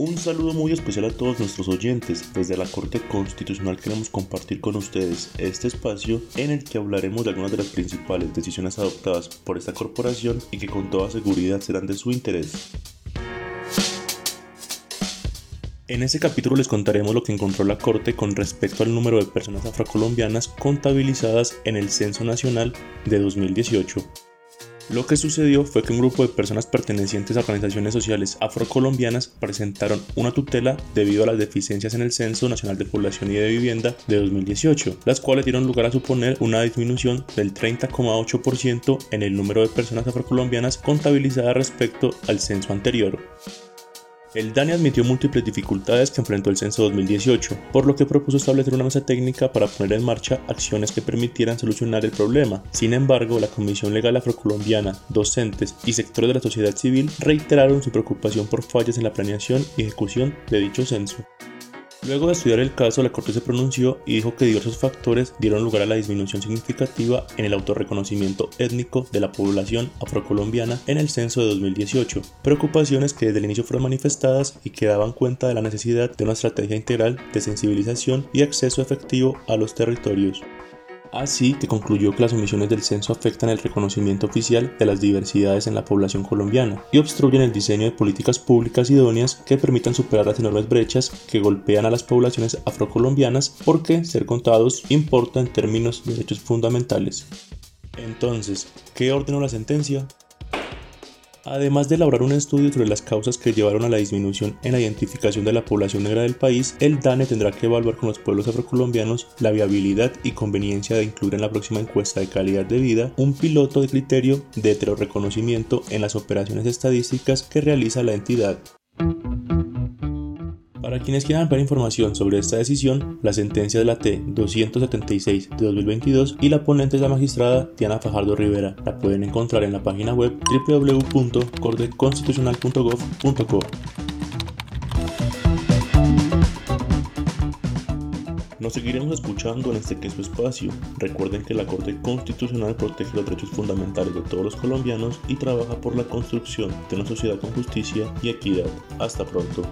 Un saludo muy especial a todos nuestros oyentes. Desde la Corte Constitucional queremos compartir con ustedes este espacio en el que hablaremos de algunas de las principales decisiones adoptadas por esta corporación y que con toda seguridad serán de su interés. En este capítulo les contaremos lo que encontró la Corte con respecto al número de personas afrocolombianas contabilizadas en el Censo Nacional de 2018. Lo que sucedió fue que un grupo de personas pertenecientes a organizaciones sociales afrocolombianas presentaron una tutela debido a las deficiencias en el Censo Nacional de Población y de Vivienda de 2018, las cuales dieron lugar a suponer una disminución del 30,8% en el número de personas afrocolombianas contabilizadas respecto al censo anterior. El DANI admitió múltiples dificultades que enfrentó el censo 2018, por lo que propuso establecer una mesa técnica para poner en marcha acciones que permitieran solucionar el problema. Sin embargo, la Comisión Legal Afrocolombiana, docentes y sectores de la sociedad civil reiteraron su preocupación por fallas en la planeación y ejecución de dicho censo. Luego de estudiar el caso, la Corte se pronunció y dijo que diversos factores dieron lugar a la disminución significativa en el autorreconocimiento étnico de la población afrocolombiana en el censo de 2018, preocupaciones que desde el inicio fueron manifestadas y que daban cuenta de la necesidad de una estrategia integral de sensibilización y acceso efectivo a los territorios. Así que concluyó que las omisiones del censo afectan el reconocimiento oficial de las diversidades en la población colombiana y obstruyen el diseño de políticas públicas idóneas que permitan superar las enormes brechas que golpean a las poblaciones afrocolombianas porque ser contados importa en términos de derechos fundamentales. Entonces, ¿qué ordenó la sentencia? Además de elaborar un estudio sobre las causas que llevaron a la disminución en la identificación de la población negra del país, el DANE tendrá que evaluar con los pueblos afrocolombianos la viabilidad y conveniencia de incluir en la próxima encuesta de calidad de vida un piloto de criterio de heteroreconocimiento en las operaciones estadísticas que realiza la entidad. Para quienes quieran ver información sobre esta decisión, la sentencia de la T-276 de 2022 y la ponente es la magistrada Diana Fajardo Rivera. La pueden encontrar en la página web www.corteconstitucional.gov.co. Nos seguiremos escuchando en este queso espacio. Recuerden que la Corte Constitucional protege los derechos fundamentales de todos los colombianos y trabaja por la construcción de una sociedad con justicia y equidad. Hasta pronto.